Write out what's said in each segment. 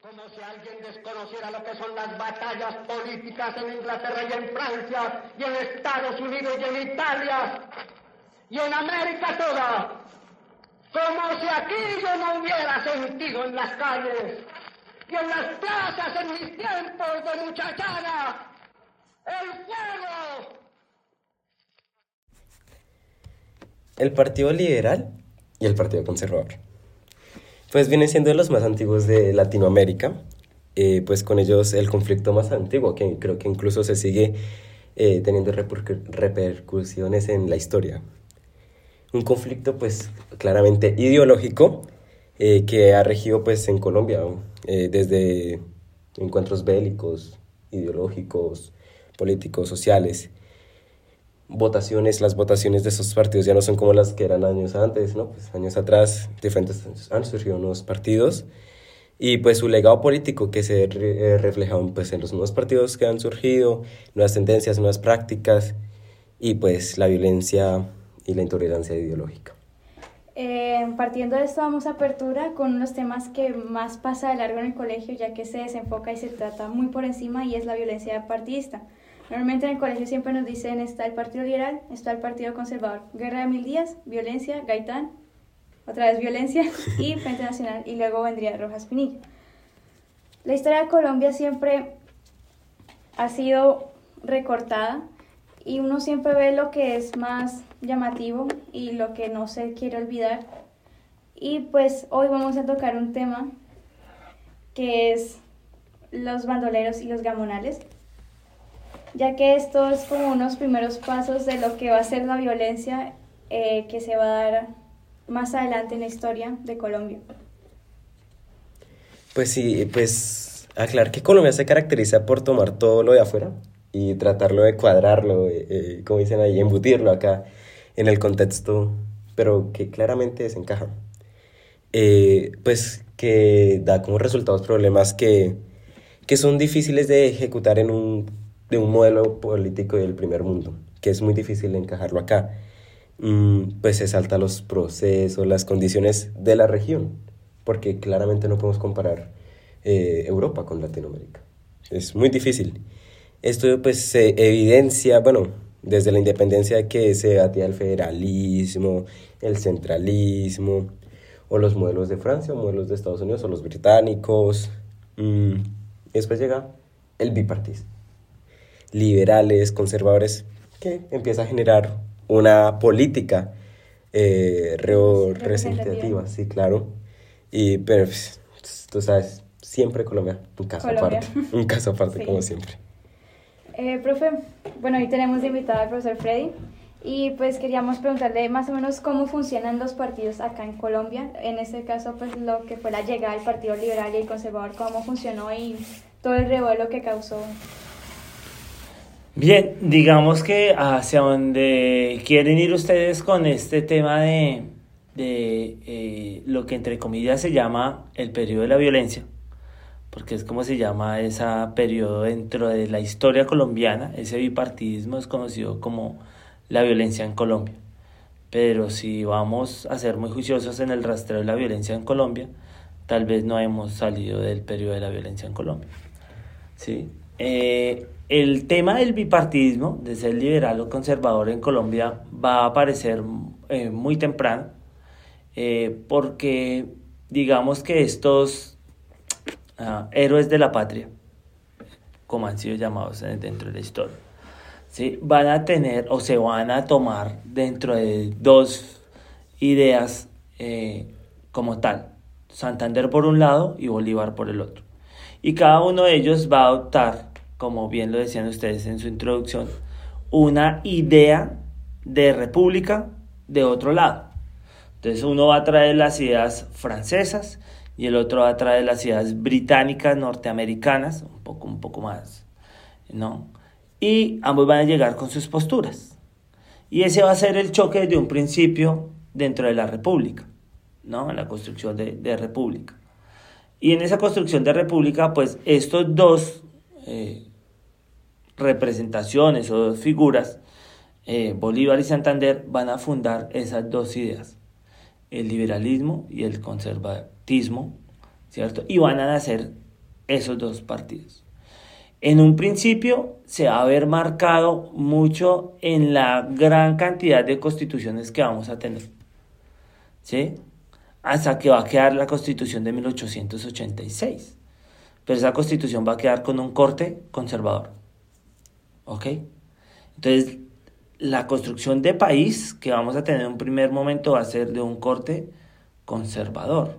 Como si alguien desconociera lo que son las batallas políticas en Inglaterra y en Francia, y en Estados Unidos y en Italia, y en América toda. Como si aquí yo no hubiera sentido en las calles y en las plazas en mis tiempos de muchachada el fuego. El Partido Liberal y el Partido Conservador. Pues vienen siendo los más antiguos de Latinoamérica, eh, pues con ellos el conflicto más antiguo, que creo que incluso se sigue eh, teniendo repercusiones en la historia. Un conflicto pues claramente ideológico eh, que ha regido pues en Colombia desde encuentros bélicos, ideológicos, políticos, sociales, votaciones, las votaciones de esos partidos ya no son como las que eran años antes, ¿no? Pues años atrás, diferentes han surgido nuevos partidos y pues su legado político que se eh, refleja pues, en los nuevos partidos que han surgido, nuevas tendencias, nuevas prácticas y pues la violencia y la intolerancia ideológica. Eh, partiendo de esto vamos a apertura con unos temas que más pasa de largo en el colegio ya que se desenfoca y se trata muy por encima y es la violencia partidista. Normalmente en el colegio siempre nos dicen está el Partido Liberal, está el Partido Conservador, Guerra de Mil Días, violencia, Gaitán, otra vez violencia y Frente Nacional y luego vendría Rojas Pinillo. La historia de Colombia siempre ha sido recortada y uno siempre ve lo que es más llamativo y lo que no se quiere olvidar. Y pues hoy vamos a tocar un tema que es los bandoleros y los gamonales ya que esto es como unos primeros pasos de lo que va a ser la violencia eh, que se va a dar más adelante en la historia de Colombia. Pues sí, pues aclarar que Colombia se caracteriza por tomar todo lo de afuera y tratarlo de cuadrarlo, eh, eh, como dicen ahí, embutirlo acá en el contexto, pero que claramente desencaja. pues que da como resultados problemas que, que son difíciles de ejecutar en un de un modelo político del primer mundo, que es muy difícil encajarlo acá. Mm, pues se salta los procesos, las condiciones de la región, porque claramente no podemos comparar eh, Europa con Latinoamérica. Es muy difícil. Esto pues se evidencia, bueno, desde la independencia que se debatía el federalismo, el centralismo, o los modelos de Francia, o modelos de Estados Unidos, o los británicos. Mm, y después llega el bipartismo liberales, conservadores, que empieza a generar una política eh, representativa, sí, claro. Y, pero pues, tú sabes, siempre Colombia, un caso aparte, un caso aparte como siempre. Eh, profe, bueno, hoy tenemos de invitada al profesor Freddy. Y pues queríamos preguntarle más o menos cómo funcionan los partidos acá en Colombia, en este caso pues lo que fue la llegada del Partido Liberal y el Conservador, cómo funcionó y todo el revuelo que causó Bien, digamos que hacia donde quieren ir ustedes con este tema de, eh, lo que entre comillas se llama el periodo de la violencia, porque es como se llama ese periodo dentro de la historia colombiana, ese bipartidismo es conocido como la violencia en Colombia. Pero si vamos a ser muy juiciosos en el rastreo de la violencia en Colombia, tal vez no hemos salido del periodo de la violencia en Colombia. ¿Sí? Eh, el tema del bipartidismo, de ser liberal o conservador en Colombia, va a aparecer eh, muy temprano, eh, porque digamos que estos ah, héroes de la patria, como han sido llamados dentro de la historia, ¿sí? van a tener o se van a tomar dentro de dos ideas eh, como tal, Santander por un lado y Bolívar por el otro. Y cada uno de ellos va a adoptar como bien lo decían ustedes en su introducción, una idea de república de otro lado. Entonces uno va a traer las ideas francesas y el otro va a traer las ideas británicas, norteamericanas, un poco, un poco más, ¿no? Y ambos van a llegar con sus posturas. Y ese va a ser el choque de un principio dentro de la república, ¿no? En la construcción de, república. Y en esa construcción de república, pues estos dos eh, representaciones o dos figuras, eh, Bolívar y Santander van a fundar esas dos ideas, el liberalismo y el conservatismo, ¿cierto? Y van a nacer esos dos partidos. En un principio se va a ver marcado mucho en la gran cantidad de constituciones que vamos a tener. ¿Sí? Hasta que va a quedar la constitución de 1886. Pero esa constitución va a quedar con un corte conservador. ¿Ok? Entonces, la construcción de país que vamos a tener en un primer momento va a ser de un corte conservador.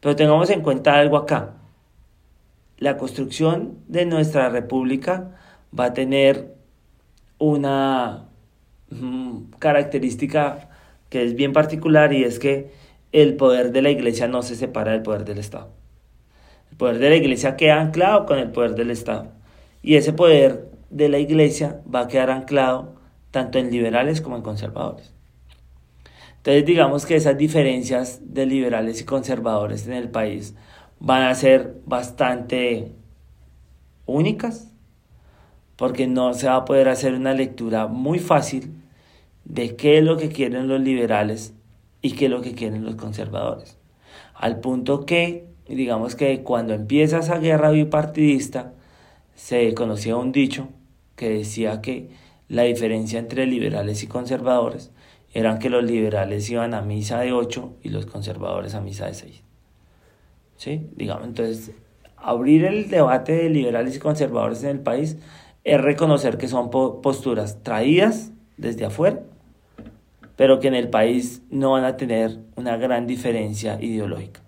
Pero tengamos en cuenta algo acá la construcción de nuestra república va a tener una mm, característica que es bien particular y es que el poder de la iglesia no se separa del poder del Estado. El poder de la iglesia queda anclado con el poder del Estado. Y ese poder de la iglesia va a quedar anclado tanto en liberales como en conservadores. Entonces digamos que esas diferencias de liberales y conservadores en el país van a ser bastante únicas, porque no se va a poder hacer una lectura muy fácil de qué es lo que quieren los liberales y qué es lo que quieren los conservadores. Al punto que, digamos que cuando empieza esa guerra bipartidista, se conocía un dicho que decía que la diferencia entre liberales y conservadores eran que los liberales iban a misa de 8 y los conservadores a misa de 6. ¿sí? Digamos, entonces, abrir el debate de liberales y conservadores en el país es reconocer que son posturas traídas desde afuera, pero que en el país no van a tener una gran diferencia ideológica.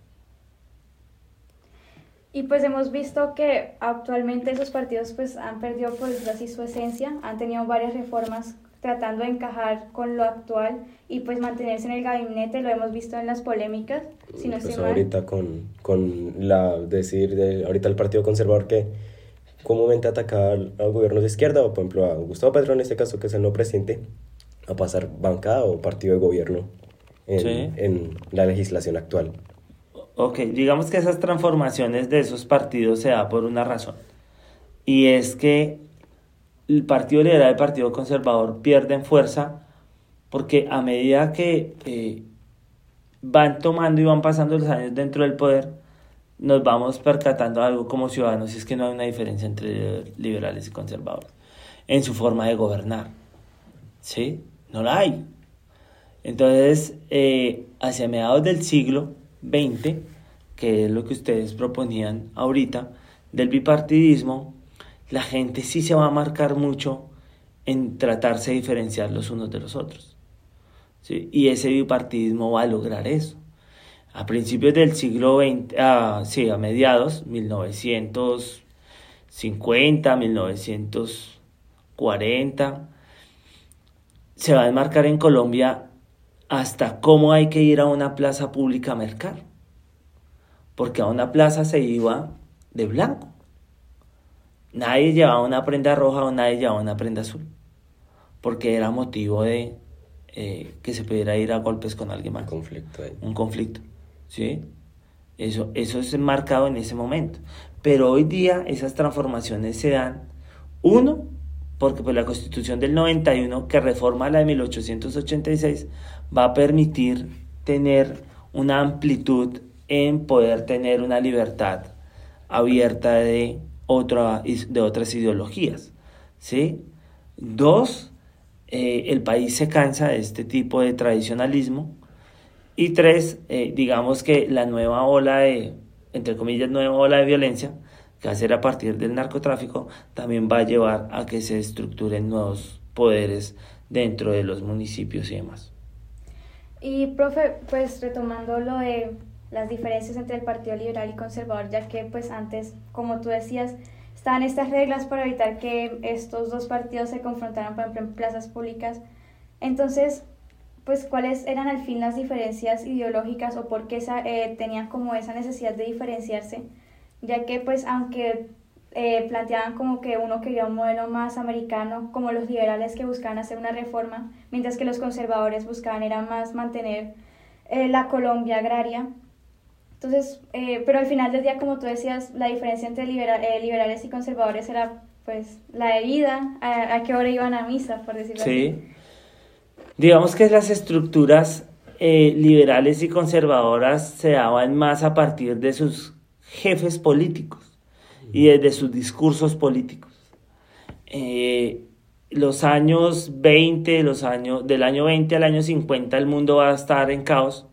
Y pues hemos visto que actualmente esos partidos pues han perdido por así su esencia, han tenido varias reformas tratando de encajar con lo actual y pues mantenerse en el gabinete, lo hemos visto en las polémicas, si no pues ahorita con, con la decir de ahorita el Partido Conservador que comúnmente ataca al, gobierno de izquierda o por ejemplo a Gustavo Petro en este caso que es el no presidente a pasar bancada o partido de gobierno en, en la legislación actual. Ok, digamos que esas transformaciones de esos partidos se da por una razón y es que el Partido Liberal y el Partido Conservador pierden fuerza porque a medida que eh, van tomando y van pasando los años dentro del poder, nos vamos percatando algo como ciudadanos, y es que no hay una diferencia entre liberales y conservadores en su forma de gobernar. ¿Sí? No la hay. Entonces, eh, hacia mediados del siglo XX, que es lo que ustedes proponían ahorita, del bipartidismo, la gente sí se va a marcar mucho en tratarse de diferenciar los unos de los otros. Y ese bipartidismo va a lograr eso. A principios del siglo XX, ah, sí, a mediados, 1950, 1940, se va a enmarcar en Colombia hasta cómo hay que ir a una plaza pública a mercar. Porque a una plaza se iba de blanco. Nadie llevaba una prenda roja o nadie llevaba una prenda azul, porque era motivo de eh, que se pudiera ir a golpes con alguien más. Un conflicto ahí. Un conflicto, ¿sí? Eso, eso es marcado en ese momento. Pero hoy día esas transformaciones se dan, uno, porque pues la constitución del 91, que reforma la de 1886, va a permitir tener una amplitud en poder tener una libertad abierta de otra, de otras ideologías. ¿sí? Dos, eh, el país se cansa de este tipo de tradicionalismo. Y tres, eh, digamos que la nueva ola de, entre comillas, nueva ola de violencia, que va a partir del narcotráfico, también va a llevar a que se estructuren nuevos poderes dentro de los municipios y demás. Y, profe, pues retomando lo de las diferencias entre el Partido Liberal y Conservador, ya que pues antes, como tú decías, estaban estas reglas para evitar que estos dos partidos se confrontaran, por ejemplo, en plazas públicas. Entonces, pues, ¿cuáles eran al fin las diferencias ideológicas o por qué eh, tenían como esa necesidad de diferenciarse? Ya que, pues, aunque eh, planteaban como que uno quería un modelo más americano, como los liberales que buscaban hacer una reforma, mientras que los conservadores buscaban era más mantener eh, la Colombia agraria, entonces, eh, pero al final del día, como tú decías, la diferencia entre eh, liberales y conservadores era pues la de vida, a, qué hora iban a misa, por decirlo sí. así. Digamos que las estructuras liberales y conservadoras se daban más a partir de sus jefes políticos. y desde sus discursos políticos. Eh, los años 20, los años, del año 20 al año 50, el mundo va a estar en caos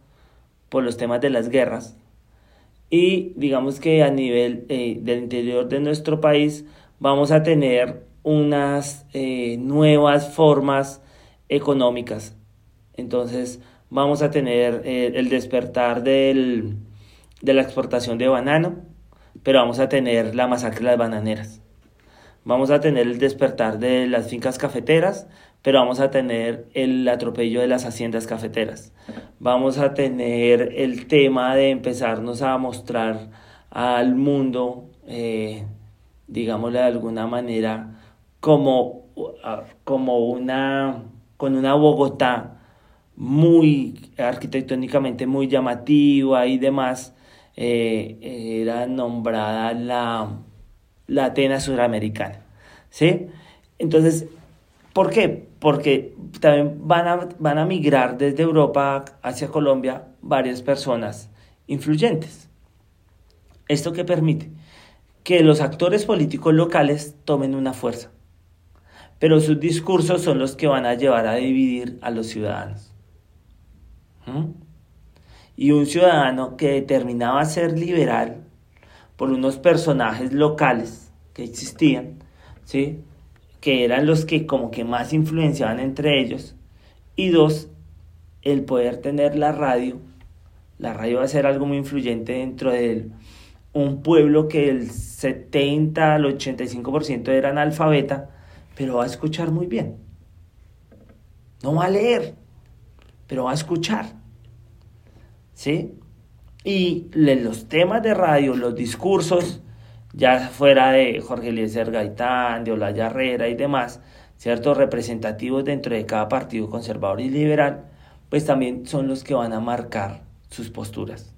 por los temas de las guerras. Y digamos que a nivel eh, del interior de nuestro país vamos a tener unas eh, nuevas formas económicas. Entonces vamos a tener eh, el despertar del, de la exportación de banano, pero vamos a tener la masacre de las bananeras. Vamos a tener el despertar de las fincas cafeteras, pero vamos a tener el atropello de las haciendas cafeteras. Vamos a tener el tema de empezarnos a mostrar al mundo, eh, digámosle de alguna manera, como, como una, con una Bogotá muy arquitectónicamente muy llamativa y demás, eh, era nombrada la, la Atenas suramericana. ¿Sí? Entonces, ¿por qué? Porque también van a, van a migrar desde Europa hacia Colombia varias personas influyentes. ¿Esto qué permite? Que los actores políticos locales tomen una fuerza, pero sus discursos son los que van a llevar a dividir a los ciudadanos. ¿Mm? Y un ciudadano que determinaba ser liberal por unos personajes locales que existían, ¿sí? que eran los que como que más influenciaban entre ellos, y dos, el poder tener la radio. La radio va a ser algo muy influyente dentro de un pueblo que el 70 al 85% era analfabeta, pero va a escuchar muy bien. No va a leer, pero va a escuchar. ¿Sí? Y los temas de radio, los discursos, ya fuera de Jorge Eliezer Gaitán, de Olaya Herrera y demás, ciertos representativos dentro de cada partido conservador y liberal, pues también son los que van a marcar sus posturas.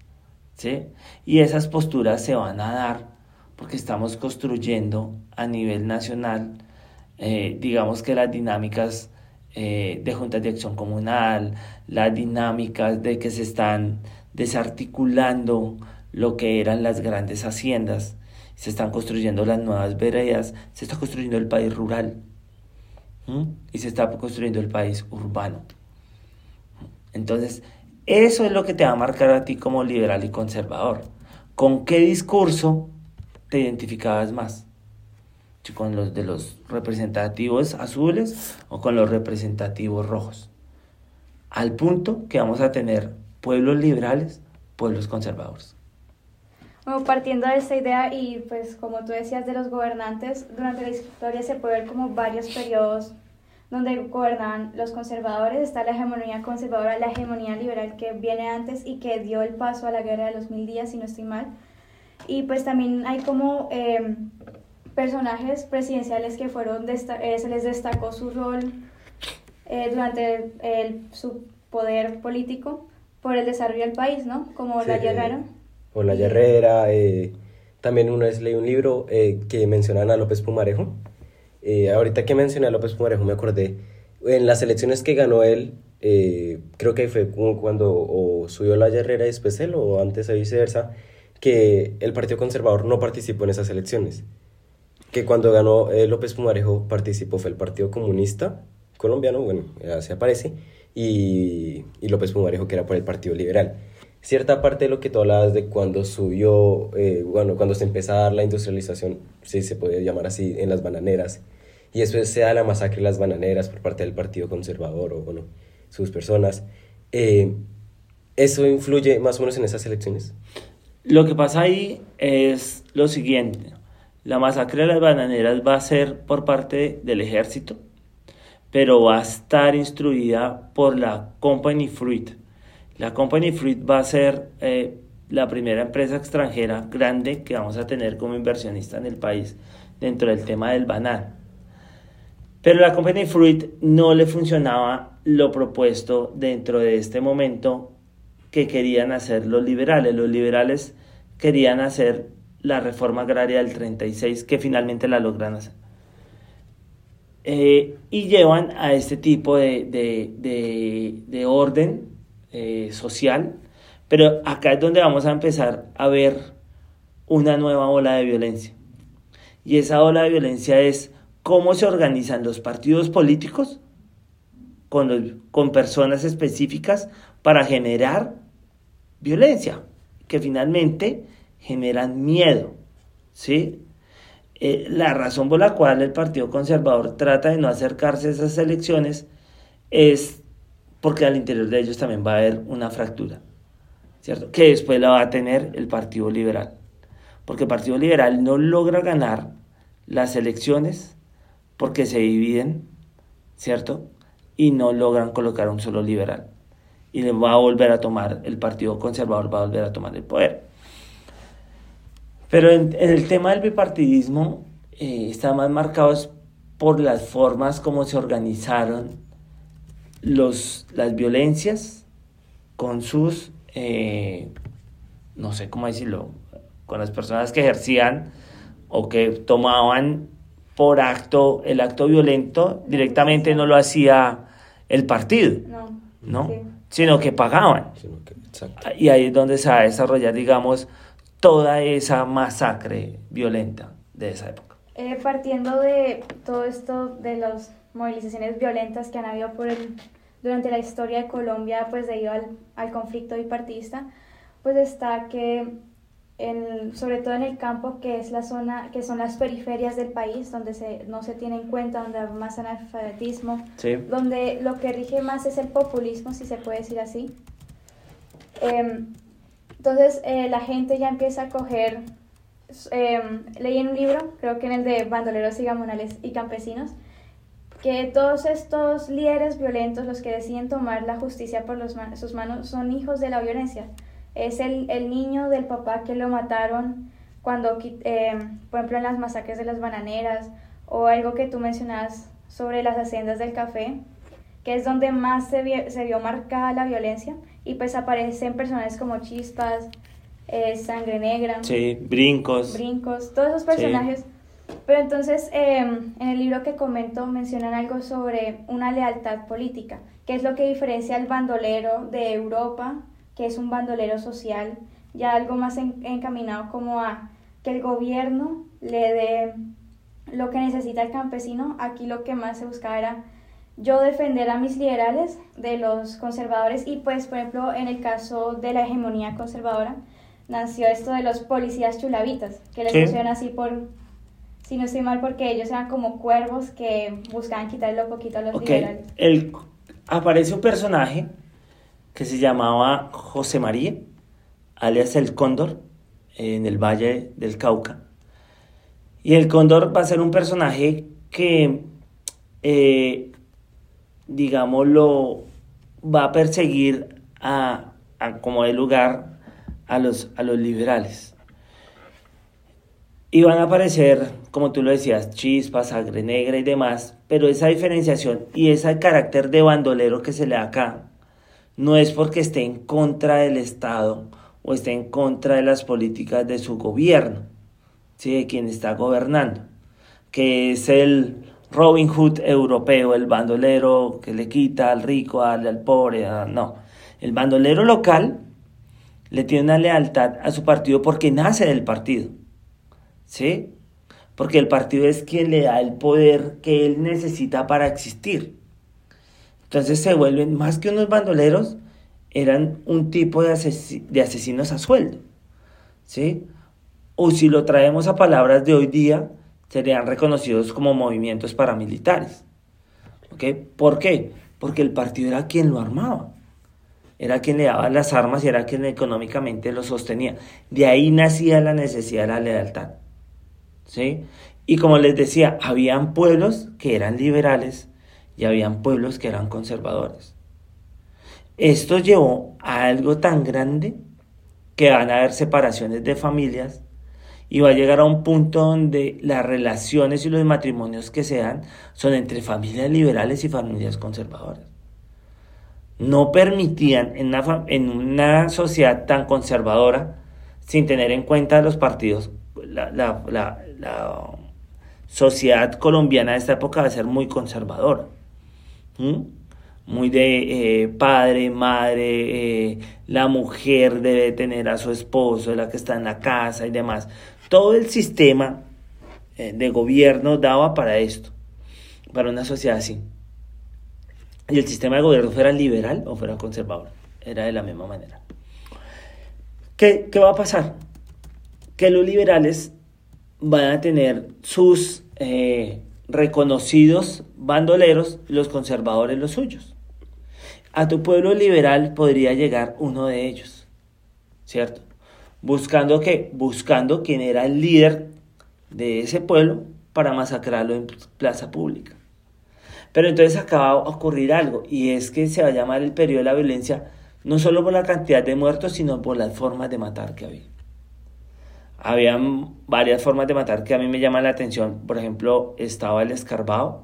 ¿sí? Y esas posturas se van a dar porque estamos construyendo a nivel nacional, eh, digamos que las dinámicas eh, de juntas de acción comunal, las dinámicas de que se están desarticulando lo que eran las grandes haciendas, se están construyendo las nuevas veredas, se está construyendo el país rural y se está construyendo el país urbano. Entonces, eso es lo que te va a marcar a ti como liberal y conservador. ¿Con qué discurso te identificabas más? ¿Con los de los representativos azules o con los representativos rojos? Al punto que vamos a tener pueblos liberales, pueblos conservadores. Bueno, partiendo de esta idea y pues como tú decías de los gobernantes, durante la historia se puede ver como varios periodos donde gobernaban los conservadores, está la hegemonía conservadora, la hegemonía liberal que viene antes y que dio el paso a la guerra de los mil días, si no estoy mal. Y pues también hay como em, personajes presidenciales que fueron, eh, se les destacó su rol eh, durante el, su poder político por el desarrollo del país, ¿no? Como la Guerrero o La Herrera. Eh, también una vez leí un libro eh, que mencionan a López Pumarejo. Eh, ahorita que mencioné a López Pumarejo me acordé, en las elecciones que ganó él, creo que fue cuando o subió La Herrera y después él, o antes o viceversa, que el Partido Conservador no participó en esas elecciones. Que cuando ganó López Pumarejo participó fue el Partido Comunista colombiano, bueno, así aparece, y, y López Pumarejo que era por el Partido Liberal. Cierta parte de lo que tú hablabas de cuando subió, eh, bueno, cuando se empezó a dar la industrialización, si se puede llamar así, en las bananeras, y después se da la masacre de las bananeras por parte del Partido Conservador o, bueno, sus personas, eh, ¿eso influye más o menos en esas elecciones? Lo que pasa ahí es lo siguiente, la masacre de las bananeras va a ser por parte del ejército, pero va a estar instruida por la Company Fruit, la Company Fruit va a ser eh, la primera empresa extranjera grande que vamos a tener como inversionista en el país dentro del tema del banano. Pero la Company Fruit no le funcionaba lo propuesto dentro de este momento que querían hacer los liberales. Los liberales querían hacer la reforma agraria del 36 que finalmente la logran hacer. Eh, y llevan a este tipo de, de, de orden eh, social, pero acá es donde vamos a empezar a ver una nueva ola de violencia. Y esa ola de violencia es cómo se organizan los partidos políticos con, con personas específicas para generar violencia, que finalmente generan miedo, ¿sí? Eh, la razón por la cual el Partido Conservador trata de no acercarse a esas elecciones es porque al interior de ellos también va a haber una fractura, ¿cierto? Que después la va a tener el Partido Liberal, porque el Partido Liberal no logra ganar las elecciones porque se dividen, ¿cierto? Y no logran colocar un solo liberal. Y le va a volver a tomar, el Partido Conservador va a volver a tomar el poder. Pero en, el tema del bipartidismo eh, está más marcado por las formas como se organizaron los, las violencias con sus, eh, no sé cómo decirlo, con las personas que ejercían o que tomaban por acto el acto violento, directamente no lo hacía el partido, no, sino que pagaban. y ahí es donde se va a desarrollar, digamos, toda esa masacre violenta de esa época. Eh, partiendo de todo esto de las movilizaciones violentas que han habido por el, durante la historia de Colombia, pues debido al, al conflicto bipartista, pues está que en, sobre todo en el campo, que es la zona, que son las periferias del país, donde se, no se tiene en cuenta, donde hay más analfabetismo, donde lo que rige más es el populismo, si se puede decir así. Eh, entonces eh, la gente ya empieza a coger, eh, leí en un libro, creo que en el de bandoleros y gamonales y campesinos, que todos estos líderes violentos, los que deciden tomar la justicia por sus manos, son hijos de la violencia. Es el, niño del papá que lo mataron cuando, eh, por ejemplo, en las masacres de las bananeras o algo que tú mencionas sobre las haciendas del café, que es donde más se vio marcada la violencia y pues aparecen personajes como Chispas, eh, Sangre Negra. Sí, Brincos. Brincos, todos esos personajes. Pero entonces em, en el libro que comento mencionan algo sobre una lealtad política, que es lo que diferencia al bandolero de Europa, que es un bandolero social, ya algo más encaminado como a que el gobierno le dé lo que necesita el campesino. Aquí lo que más se buscaba era yo defender a mis liberales de los conservadores y pues por ejemplo en el caso de la hegemonía conservadora nació esto de los policías chulavitas que les pusieron así por si no estoy mal porque ellos eran como cuervos que buscaban quitarle un poquito a los liberales. el, aparece un personaje que se llamaba José María alias el Cóndor en el Valle del Cauca. Y el Cóndor va a ser un personaje que eh, digámoslo, va a perseguir a, como de lugar a los, a los liberales. Y van a aparecer, como tú lo decías, chispas, sangre negra y demás, pero esa diferenciación y ese carácter de bandolero que se le da acá no es porque esté en contra del Estado o esté en contra de las políticas de su gobierno, ¿sí? de quien está gobernando, que es el, Robin Hood europeo, el bandolero que le quita al rico, al, al pobre, no. El bandolero local le tiene una lealtad a su partido porque nace del partido. ¿Sí? Porque el partido es quien le da el poder que él necesita para existir. Entonces se vuelven, más que unos bandoleros, eran un tipo de, de asesinos a sueldo. ¿Sí? O si lo traemos a palabras de hoy día, serían reconocidos como movimientos paramilitares. ¿Por qué? Porque el partido era quien lo armaba, era quien le daba las armas y era quien económicamente lo sostenía. De ahí nacía la necesidad de la lealtad. ¿sí? Y como les decía, habían pueblos que eran liberales y habían pueblos que eran conservadores. Esto llevó a algo tan grande que van a haber separaciones de familias y va a llegar a un punto donde las relaciones y los matrimonios que se dan son entre familias liberales y familias conservadoras. No permitían en una, en una sociedad tan conservadora, sin tener en cuenta los partidos, la, la, la, sociedad colombiana de esta época va a ser muy conservadora. muy de eh, padre, madre, eh, la mujer debe tener a su esposo, la que está en la casa y demás todo el sistema eh, de gobierno daba para esto, para una sociedad así. Y el sistema de gobierno fuera liberal o fuera conservador, era de la misma manera. ¿Qué, qué va a pasar? Que los liberales van a tener sus eh, reconocidos bandoleros los conservadores los suyos. A tu pueblo liberal podría llegar uno de ellos, ¿cierto? Buscando que, buscando quién era el líder de ese pueblo para masacrarlo en plaza pública. Pero entonces acaba de ocurrir algo y es que se va a llamar el periodo de la violencia no solo por la cantidad de muertos, sino por las formas de matar que había. Habían varias formas de matar que a mí me llaman la atención. Por ejemplo, estaba el escarbado,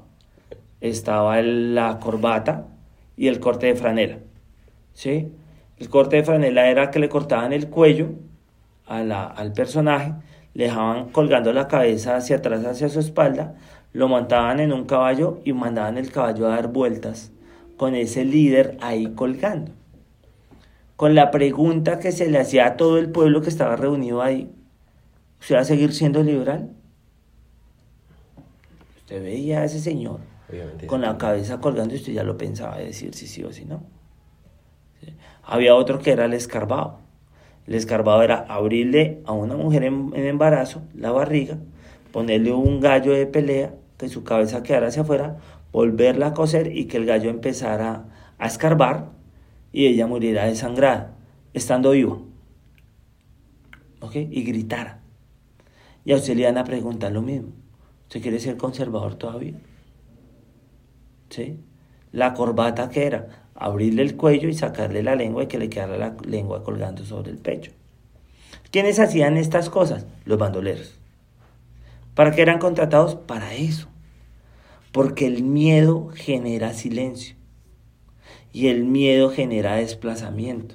estaba la corbata y el corte de franela. ¿Sí? El corte de franela era que le cortaban el cuello al personaje, le dejaban colgando la cabeza hacia atrás, hacia su espalda, lo montaban en un caballo y mandaban el caballo a dar vueltas con ese líder ahí colgando. Con la pregunta que se le hacía a todo el pueblo que estaba reunido ahí, ¿usted va a seguir siendo liberal? Usted veía a ese señor con la cabeza colgando y usted ya lo pensaba decir si sí o si no. Había otro que era el escarbado. El escarbado era abrirle a una mujer en, embarazo la barriga, ponerle un gallo de pelea, que su cabeza quedara hacia afuera, volverla a coser y que el gallo empezara a escarbar y ella muriera desangrada, estando viva. ¿Ok? Y gritara. Y a usted le iban a preguntar lo mismo. ¿Usted quiere ser conservador todavía? ¿Sí? La corbata que era abrirle el cuello y sacarle la lengua y que le quedara la lengua colgando sobre el pecho. ¿Quiénes hacían estas cosas? Los bandoleros. ¿Para qué eran contratados? Para eso. Porque el miedo genera silencio. Y el miedo genera desplazamiento.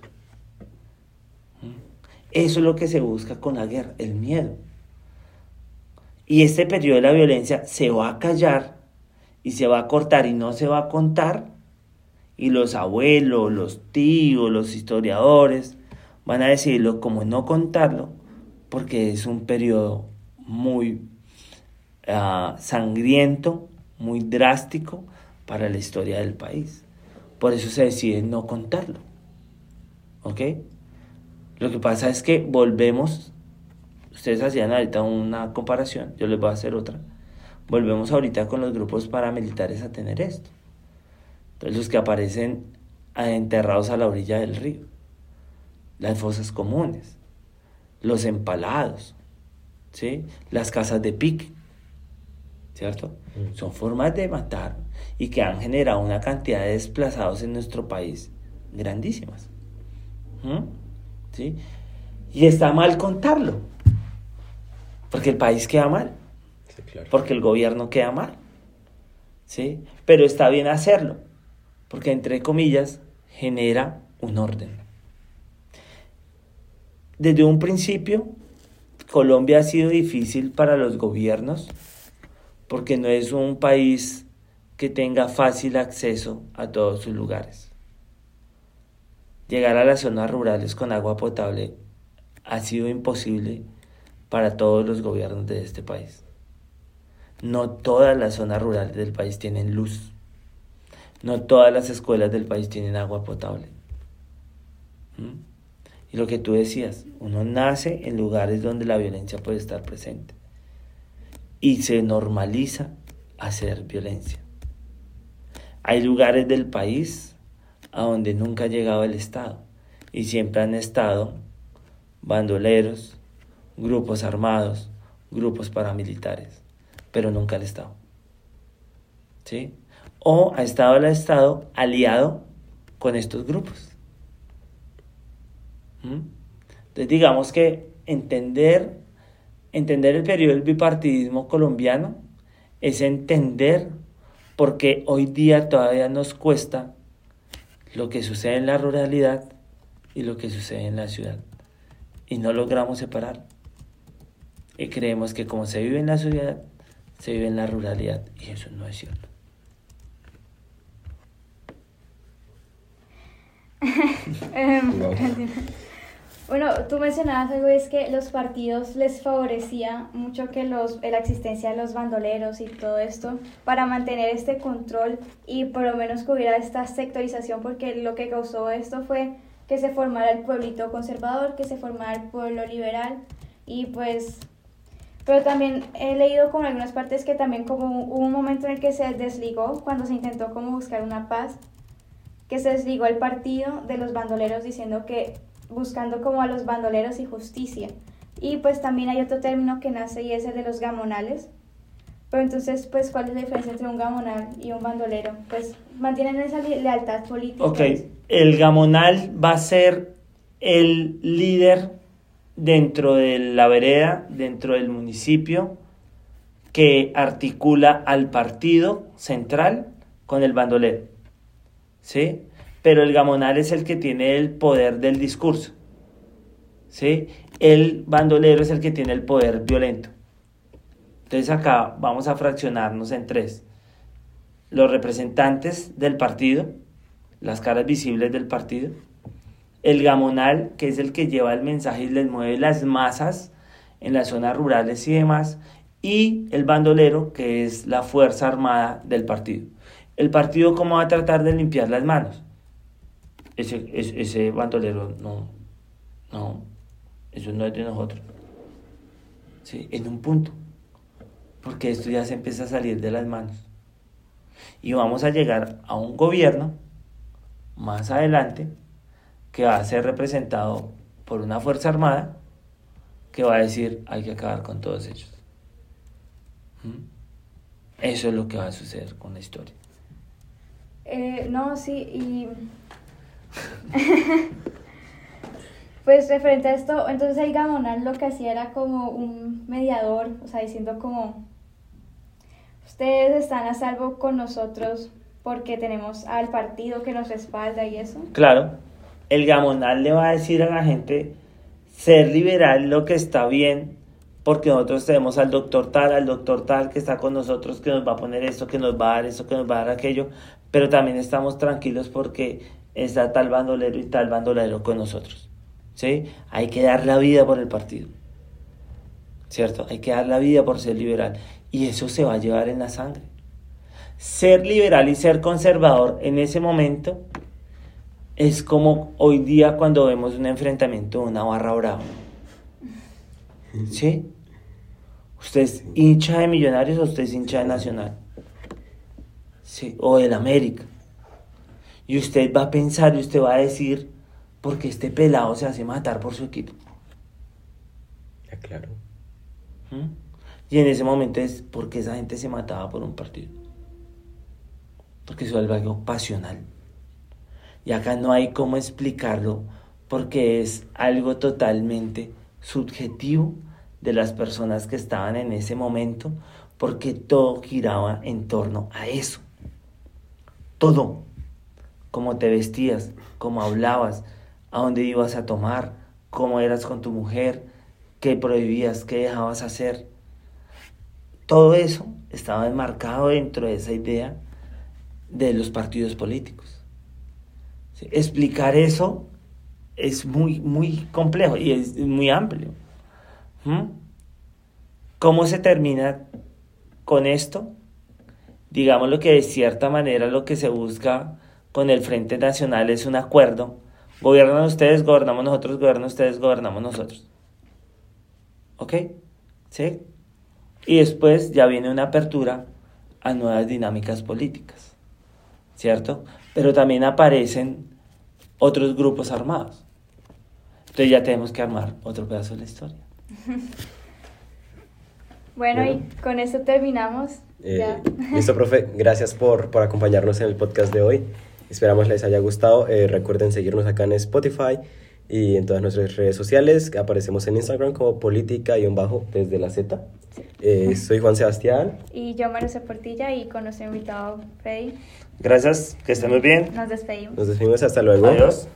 Eso es lo que se busca con la guerra, el miedo. Y este periodo de la violencia se va a callar y se va a cortar y no se va a contar y los abuelos, los tíos, los historiadores van a decirlo como no contarlo, porque es un periodo muy ah, sangriento, muy drástico para la historia del país. Por eso se decide no contarlo. ¿Ok? Lo que pasa es que volvemos, ustedes hacían ahorita una comparación, yo les voy a hacer otra. Volvemos ahorita con los grupos paramilitares a tener esto. Entonces los que aparecen enterrados a la orilla del río, las fosas comunes, los empalados, ¿sí? las casas de pique, ¿cierto? Mm. Son formas de matar y que han generado una cantidad de desplazados en nuestro país grandísimas. ¿Sí? Y está mal contarlo, porque el país queda mal, porque el gobierno queda mal, ¿sí? Pero está bien hacerlo porque entre comillas genera un orden. Desde un principio, Colombia ha sido difícil para los gobiernos porque no es un país que tenga fácil acceso a todos sus lugares. Llegar a las zonas rurales con agua potable ha sido imposible para todos los gobiernos de este país. No todas las zonas rurales del país tienen luz. No todas las escuelas del país tienen agua potable. ¿Mm? Y lo que tú decías, uno nace en lugares donde la violencia puede estar presente. Y se normaliza hacer violencia. Hay lugares del país a donde nunca ha llegado el Estado. Y siempre han estado bandoleros, grupos armados, grupos paramilitares. Pero nunca el Estado. ¿Sí? O ha estado el Estado aliado con estos grupos. ¿Mm? Entonces digamos que entender, entender el periodo del bipartidismo colombiano es entender por qué hoy día todavía nos cuesta lo que sucede en la ruralidad y lo que sucede en la ciudad. Y no logramos separar. Y creemos que como se vive en la ciudad, se vive en la ruralidad. Y eso no es cierto. Em, Bueno, tú mencionabas algo, es que los partidos les favorecía mucho que los, la existencia de los bandoleros y todo esto para mantener este control y por lo menos que hubiera esta sectorización, porque lo que causó esto fue que se formara el pueblito conservador, que se formara el pueblo liberal y pues... Pero también he leído como en algunas partes que también como hubo un momento en el que se desligó cuando se intentó como buscar una paz, que se desligó el partido de los bandoleros diciendo que buscando como a los bandoleros y justicia. Y pues también hay otro término que nace y es el de los gamonales. Pero entonces, pues, ¿cuál es la diferencia entre un gamonal y un bandolero? Pues mantienen esa lealtad política. Ok, el gamonal va a ser el líder dentro de la vereda, dentro del municipio, que articula al partido central con el bandolero. ¿Sí? pero el gamonal es el que tiene el poder del discurso. ¿sí? El bandolero es el que tiene el poder violento. Entonces acá vamos a fraccionarnos en tres. Los representantes del partido, las caras visibles del partido, el gamonal, que es el que lleva el mensaje y les mueve las masas en las zonas rurales y demás, y el bandolero, que es la fuerza armada del partido. El partido, ¿cómo va a tratar de limpiar las manos? ese, ese, bandolero no, no, eso no es de nosotros. ¿Sí? En un punto. Porque esto ya se empieza a salir de las manos. Y vamos a llegar a un gobierno más adelante que va a ser representado por una fuerza armada que va a decir hay que acabar con todos ellos. ¿Mm? Eso es lo que va a suceder con la historia. Eh, no, sí, y pues referente a esto, entonces el Gamonal lo que hacía era como un mediador, o sea, diciendo como, ustedes están a salvo con nosotros porque tenemos al partido que nos respalda y eso. Claro, el Gamonal le va a decir a la gente ser liberal lo que está bien, porque nosotros tenemos al doctor tal, al doctor tal que está con nosotros, que nos va a poner esto, que nos va a dar esto, que nos va a dar aquello, pero también estamos tranquilos porque está tal bandolero y tal bandolero con nosotros. ¿sí? Hay que dar la vida por el partido. ¿Cierto? Hay que dar la vida por ser liberal. Y eso se va a llevar en la sangre. Ser liberal y ser conservador en ese momento es como hoy día cuando vemos un enfrentamiento de una barra brava. ¿Sí? ¿Usted es hincha de Millonarios o usted es hincha de Nacional? ¿Sí? O del América. Y usted va a pensar y usted va a decir, porque este pelado se hace matar por su equipo. Ya, claro. ¿Mm? Y en ese momento es porque esa gente se mataba por un partido. Porque eso es algo pasional. Y acá no hay cómo explicarlo porque es algo totalmente subjetivo de las personas que estaban en ese momento, porque todo giraba en torno a eso. Todo cómo te vestías, cómo hablabas, a dónde ibas a tomar, cómo eras con tu mujer, qué prohibías, qué dejabas hacer. Todo eso estaba enmarcado dentro de esa idea de los partidos políticos. Explicar eso es muy, muy complejo y es muy amplio. ¿Mm? ¿Cómo se termina con esto? Digamos lo que de cierta manera lo que se busca con el Frente Nacional es un acuerdo. Gobiernan ustedes, gobernamos nosotros, gobiernan ustedes, gobernamos nosotros. ¿Ok? ¿Sí? Y después ya viene una apertura a nuevas dinámicas políticas. ¿Cierto? Pero también aparecen otros grupos armados. Entonces ya tenemos que armar otro pedazo de la historia. bueno, y con eso terminamos. Eh, listo, profe. Gracias por, por acompañarnos en el podcast de hoy. Esperamos les haya gustado. Eh, recuerden seguirnos acá en Spotify y en todas nuestras redes sociales. Aparecemos en Instagram como política-bajo desde la Z. Eh, soy Juan Sebastián. Y yo, Mario Portilla, y con nuestro invitado Freddy. Gracias, que estén muy bien. Nos despedimos. Nos despedimos, hasta luego. Adiós.